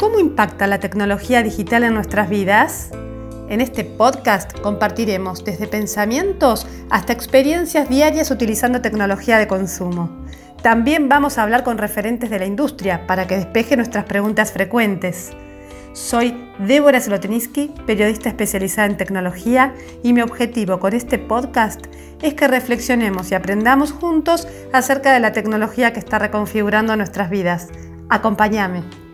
¿Cómo impacta la tecnología digital en nuestras vidas? En este podcast compartiremos desde pensamientos hasta experiencias diarias utilizando tecnología de consumo. También vamos a hablar con referentes de la industria para que despeje nuestras preguntas frecuentes. Soy Débora Zlotniski, periodista especializada en tecnología, y mi objetivo con este podcast es que reflexionemos y aprendamos juntos acerca de la tecnología que está reconfigurando nuestras vidas. Acompáñame.